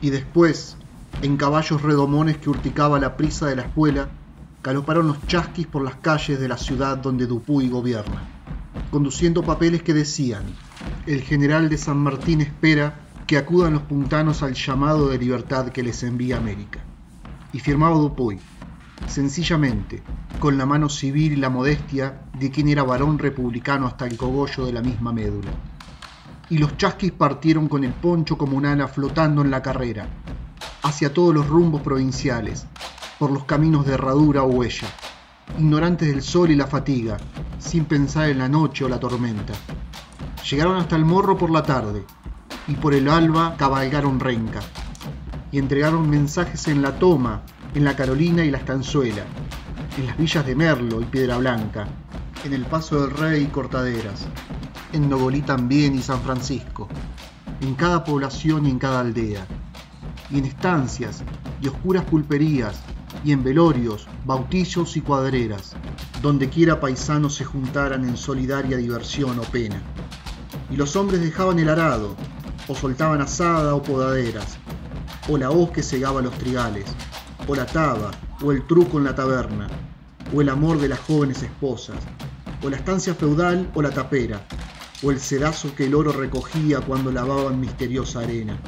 Y después, en caballos redomones que urticaba la prisa de la escuela, galoparon los chasquis por las calles de la ciudad donde Dupuy gobierna, conduciendo papeles que decían, el general de San Martín espera que acudan los puntanos al llamado de libertad que les envía América. Y firmaba Dupuy, sencillamente, con la mano civil y la modestia de quien era varón republicano hasta el cogollo de la misma médula. Y los chasquis partieron con el poncho comunal flotando en la carrera, hacia todos los rumbos provinciales, por los caminos de herradura o huella, ignorantes del sol y la fatiga, sin pensar en la noche o la tormenta. Llegaron hasta el morro por la tarde, y por el alba cabalgaron renca, y entregaron mensajes en la Toma, en la Carolina y la Estanzuela, en las villas de Merlo y Piedra Blanca, en el Paso del Rey y Cortaderas, en Nogolí también y San Francisco, en cada población y en cada aldea, y en estancias y oscuras pulperías, y en velorios, bautizos y cuadreras, donde quiera paisanos se juntaran en solidaria diversión o pena. Y los hombres dejaban el arado, o soltaban asada o podaderas, o la hoz que cegaba los trigales, o la taba, o el truco en la taberna, o el amor de las jóvenes esposas, o la estancia feudal o la tapera, o el sedazo que el oro recogía cuando lavaban misteriosa arena,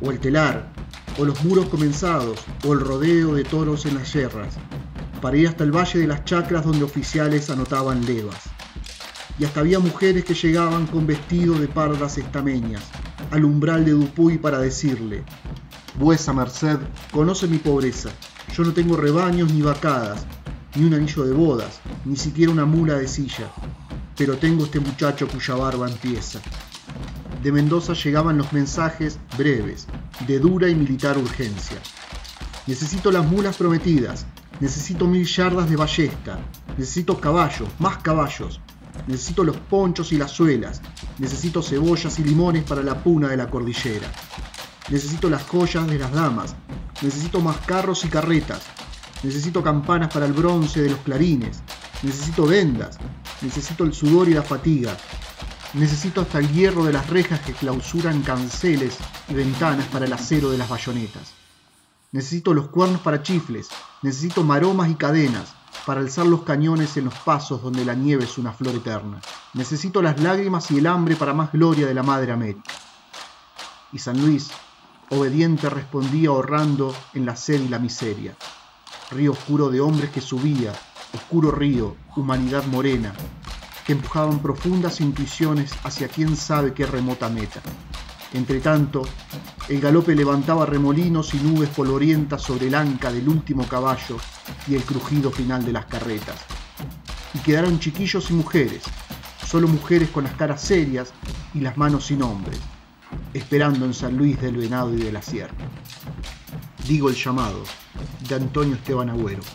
o el telar, o los muros comenzados, o el rodeo de toros en las yerras, para ir hasta el valle de las chacras donde oficiales anotaban levas. Y hasta había mujeres que llegaban con vestido de pardas estameñas, al umbral de Dupuy para decirle, Vuesa merced conoce mi pobreza, yo no tengo rebaños ni vacadas, ni un anillo de bodas, ni siquiera una mula de silla, pero tengo este muchacho cuya barba empieza. De Mendoza llegaban los mensajes breves, de dura y militar urgencia. Necesito las mulas prometidas, necesito mil yardas de ballesta, necesito caballos, más caballos, necesito los ponchos y las suelas, necesito cebollas y limones para la puna de la cordillera, necesito las joyas de las damas, necesito más carros y carretas, necesito campanas para el bronce de los clarines, necesito vendas, necesito el sudor y la fatiga, necesito hasta el hierro de las rejas que clausuran canceles y ventanas para el acero de las bayonetas. Necesito los cuernos para chifles, necesito maromas y cadenas para alzar los cañones en los pasos donde la nieve es una flor eterna. Necesito las lágrimas y el hambre para más gloria de la Madre América. Y San Luis, obediente, respondía ahorrando en la sed y la miseria. Río oscuro de hombres que subía, oscuro río, humanidad morena, que empujaban profundas intuiciones hacia quién sabe qué remota meta. Entretanto, el galope levantaba remolinos y nubes polvorientas sobre el anca del último caballo y el crujido final de las carretas. Y quedaron chiquillos y mujeres, solo mujeres con las caras serias y las manos sin hombres, esperando en San Luis del Venado y de la Sierra. Digo el llamado, de Antonio Esteban Agüero.